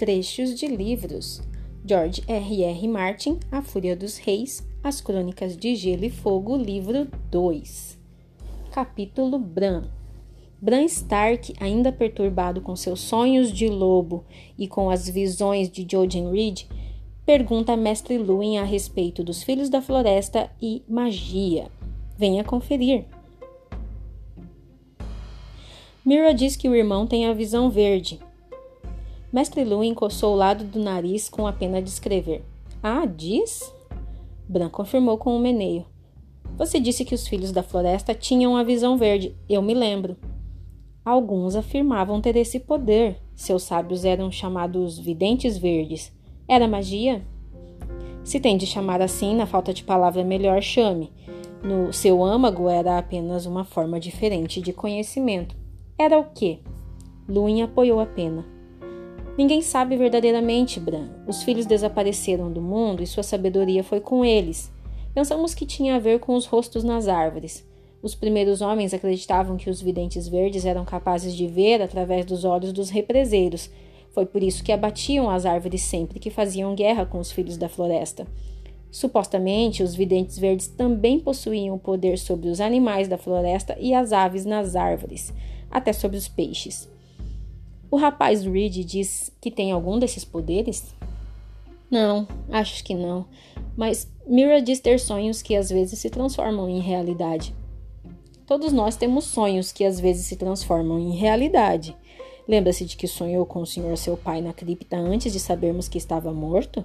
Trechos de livros: George R. R. Martin, A Fúria dos Reis, As Crônicas de Gelo e Fogo, livro 2. Capítulo Bran. Bran Stark, ainda perturbado com seus sonhos de lobo e com as visões de Jojen Reed, pergunta a Mestre Luin a respeito dos Filhos da Floresta e magia. Venha conferir. Mira diz que o irmão tem a visão verde. Mestre Lu encoçou o lado do nariz com a pena de escrever. Ah, diz? Bran confirmou com um meneio. Você disse que os filhos da floresta tinham a visão verde. Eu me lembro. Alguns afirmavam ter esse poder. Seus sábios eram chamados videntes verdes. Era magia? Se tem de chamar assim, na falta de palavra melhor, chame. No seu âmago era apenas uma forma diferente de conhecimento. Era o quê? Luin apoiou a pena. Ninguém sabe verdadeiramente, Bran. Os filhos desapareceram do mundo e sua sabedoria foi com eles. Pensamos que tinha a ver com os rostos nas árvores. Os primeiros homens acreditavam que os videntes verdes eram capazes de ver através dos olhos dos represeiros. Foi por isso que abatiam as árvores sempre que faziam guerra com os filhos da floresta. Supostamente, os videntes verdes também possuíam o poder sobre os animais da floresta e as aves nas árvores, até sobre os peixes. O rapaz Reed diz que tem algum desses poderes? Não, acho que não. Mas Mira diz ter sonhos que às vezes se transformam em realidade. Todos nós temos sonhos que às vezes se transformam em realidade. Lembra-se de que sonhou com o senhor seu pai na cripta antes de sabermos que estava morto?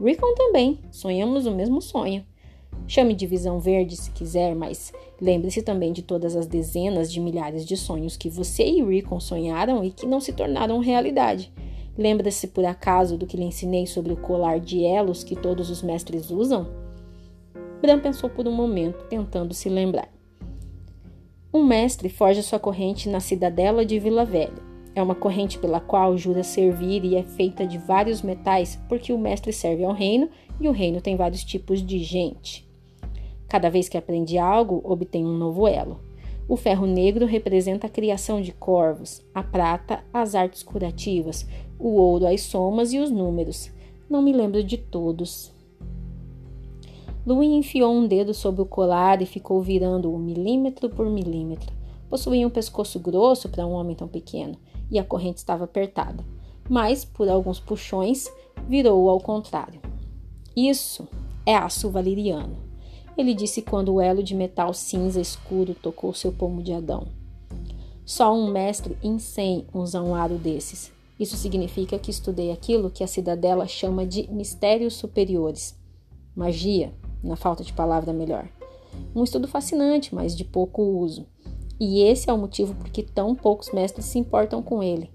Rickon também. Sonhamos o mesmo sonho. Chame de visão verde se quiser, mas lembre-se também de todas as dezenas de milhares de sonhos que você e Rickon sonharam e que não se tornaram realidade. Lembra-se por acaso do que lhe ensinei sobre o colar de elos que todos os mestres usam? Bran pensou por um momento, tentando se lembrar. Um mestre forja sua corrente na cidadela de Vila Velha. É uma corrente pela qual jura servir e é feita de vários metais, porque o mestre serve ao reino e o reino tem vários tipos de gente. Cada vez que aprende algo, obtém um novo elo. O ferro negro representa a criação de corvos, a prata, as artes curativas, o ouro, as somas e os números. Não me lembro de todos. Louis enfiou um dedo sob o colar e ficou virando-o milímetro por milímetro. Possuía um pescoço grosso para um homem tão pequeno e a corrente estava apertada, mas, por alguns puxões, virou-o ao contrário. Isso é aço valeriano, ele disse quando o elo de metal cinza escuro tocou seu pomo de Adão. Só um mestre em cem usa um aro desses. Isso significa que estudei aquilo que a cidadela chama de mistérios superiores. Magia, na falta de palavra melhor. Um estudo fascinante, mas de pouco uso. E esse é o motivo por que tão poucos mestres se importam com ele.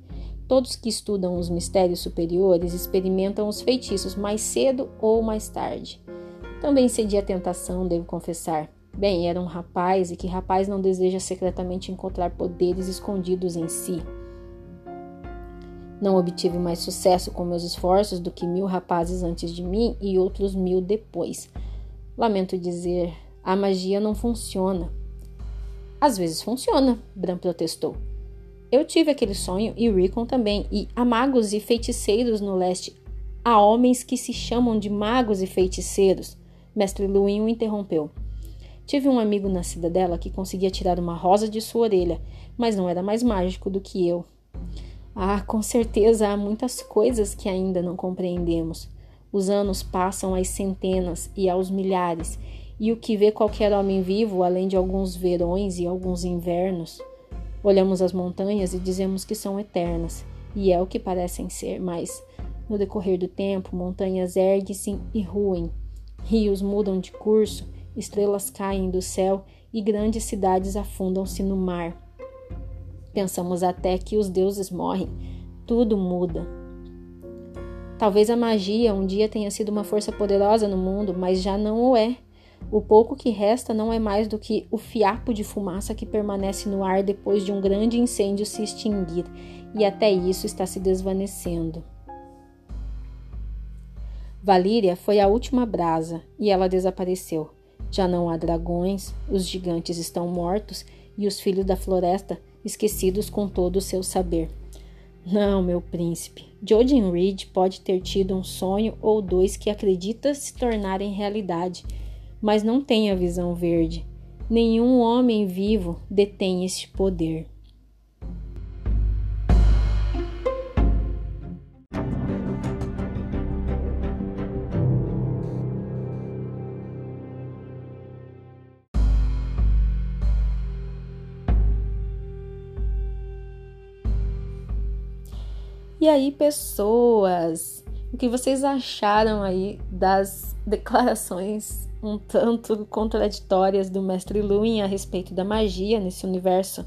Todos que estudam os mistérios superiores experimentam os feitiços mais cedo ou mais tarde. Também cedi à tentação, devo confessar. Bem, era um rapaz e que rapaz não deseja secretamente encontrar poderes escondidos em si. Não obtive mais sucesso com meus esforços do que mil rapazes antes de mim e outros mil depois. Lamento dizer, a magia não funciona. Às vezes funciona, Bran protestou. Eu tive aquele sonho e Rickon também, e há magos e feiticeiros no leste. Há homens que se chamam de magos e feiticeiros. Mestre Luin o interrompeu. Tive um amigo na cidadela que conseguia tirar uma rosa de sua orelha, mas não era mais mágico do que eu. Ah, com certeza há muitas coisas que ainda não compreendemos. Os anos passam às centenas e aos milhares, e o que vê qualquer homem vivo, além de alguns verões e alguns invernos. Olhamos as montanhas e dizemos que são eternas, e é o que parecem ser, mas no decorrer do tempo, montanhas erguem-se e ruem, rios mudam de curso, estrelas caem do céu e grandes cidades afundam-se no mar. Pensamos até que os deuses morrem, tudo muda. Talvez a magia um dia tenha sido uma força poderosa no mundo, mas já não o é. O pouco que resta não é mais do que o fiapo de fumaça que permanece no ar depois de um grande incêndio se extinguir, e até isso está se desvanecendo. Valíria foi a última brasa e ela desapareceu. Já não há dragões, os gigantes estão mortos e os filhos da floresta esquecidos com todo o seu saber. Não, meu príncipe. Jojen Reed pode ter tido um sonho ou dois que acredita se tornarem realidade, mas não tem a visão verde. Nenhum homem vivo detém este poder. E aí, pessoas, o que vocês acharam aí das declarações um tanto contraditórias do mestre Luin a respeito da magia nesse universo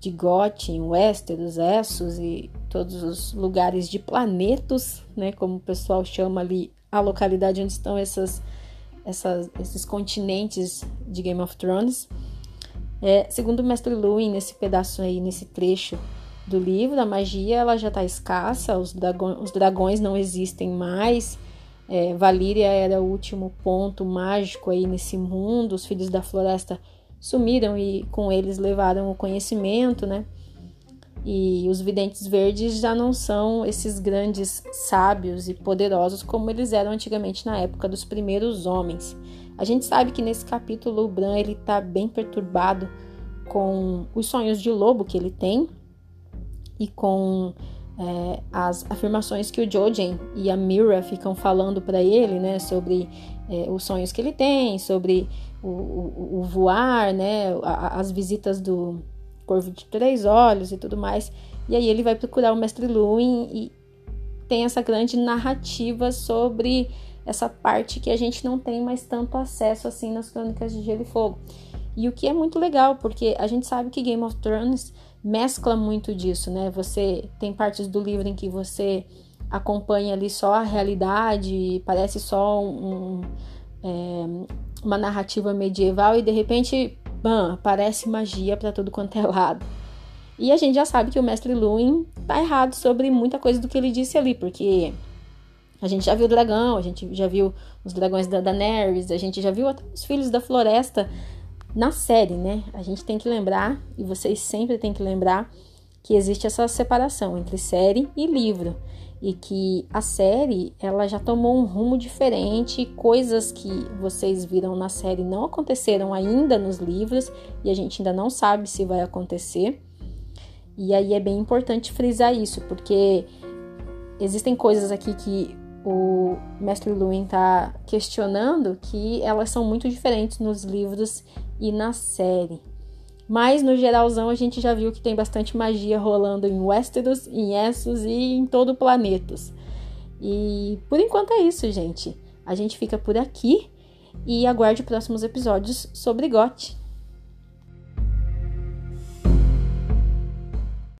de Gotin, Westeros, Essos e todos os lugares de planetos, né, como o pessoal chama ali a localidade onde estão essas, essas, esses continentes de Game of Thrones. É, segundo o mestre Luin, nesse pedaço aí, nesse trecho do livro, a magia ela já está escassa, os, dragões, os dragões não existem mais. É, Valíria era o último ponto mágico aí nesse mundo. Os filhos da floresta sumiram e com eles levaram o conhecimento, né? E os videntes verdes já não são esses grandes sábios e poderosos como eles eram antigamente na época dos primeiros homens. A gente sabe que nesse capítulo o Bran ele tá bem perturbado com os sonhos de lobo que ele tem, e com é, as afirmações que o Jojen e a Mira ficam falando para ele, né, sobre é, os sonhos que ele tem, sobre o, o, o voar, né, as visitas do Corvo de Três Olhos e tudo mais. E aí ele vai procurar o Mestre Luin e tem essa grande narrativa sobre essa parte que a gente não tem mais tanto acesso assim nas Crônicas de Gelo e Fogo. E o que é muito legal, porque a gente sabe que Game of Thrones mescla muito disso, né? Você tem partes do livro em que você acompanha ali só a realidade, parece só um, é, uma narrativa medieval e de repente, bam, aparece magia para tudo quanto é lado. E a gente já sabe que o mestre Luin tá errado sobre muita coisa do que ele disse ali, porque a gente já viu o dragão, a gente já viu os dragões da Daenerys, a gente já viu até os filhos da floresta na série, né? A gente tem que lembrar, e vocês sempre têm que lembrar, que existe essa separação entre série e livro. E que a série ela já tomou um rumo diferente, coisas que vocês viram na série não aconteceram ainda nos livros e a gente ainda não sabe se vai acontecer. E aí é bem importante frisar isso, porque existem coisas aqui que o mestre Luin está questionando que elas são muito diferentes nos livros e na série. Mas no geralzão a gente já viu que tem bastante magia rolando em Westeros, em Essos e em todo o planeta. E por enquanto é isso, gente. A gente fica por aqui e aguarde próximos episódios sobre GOT.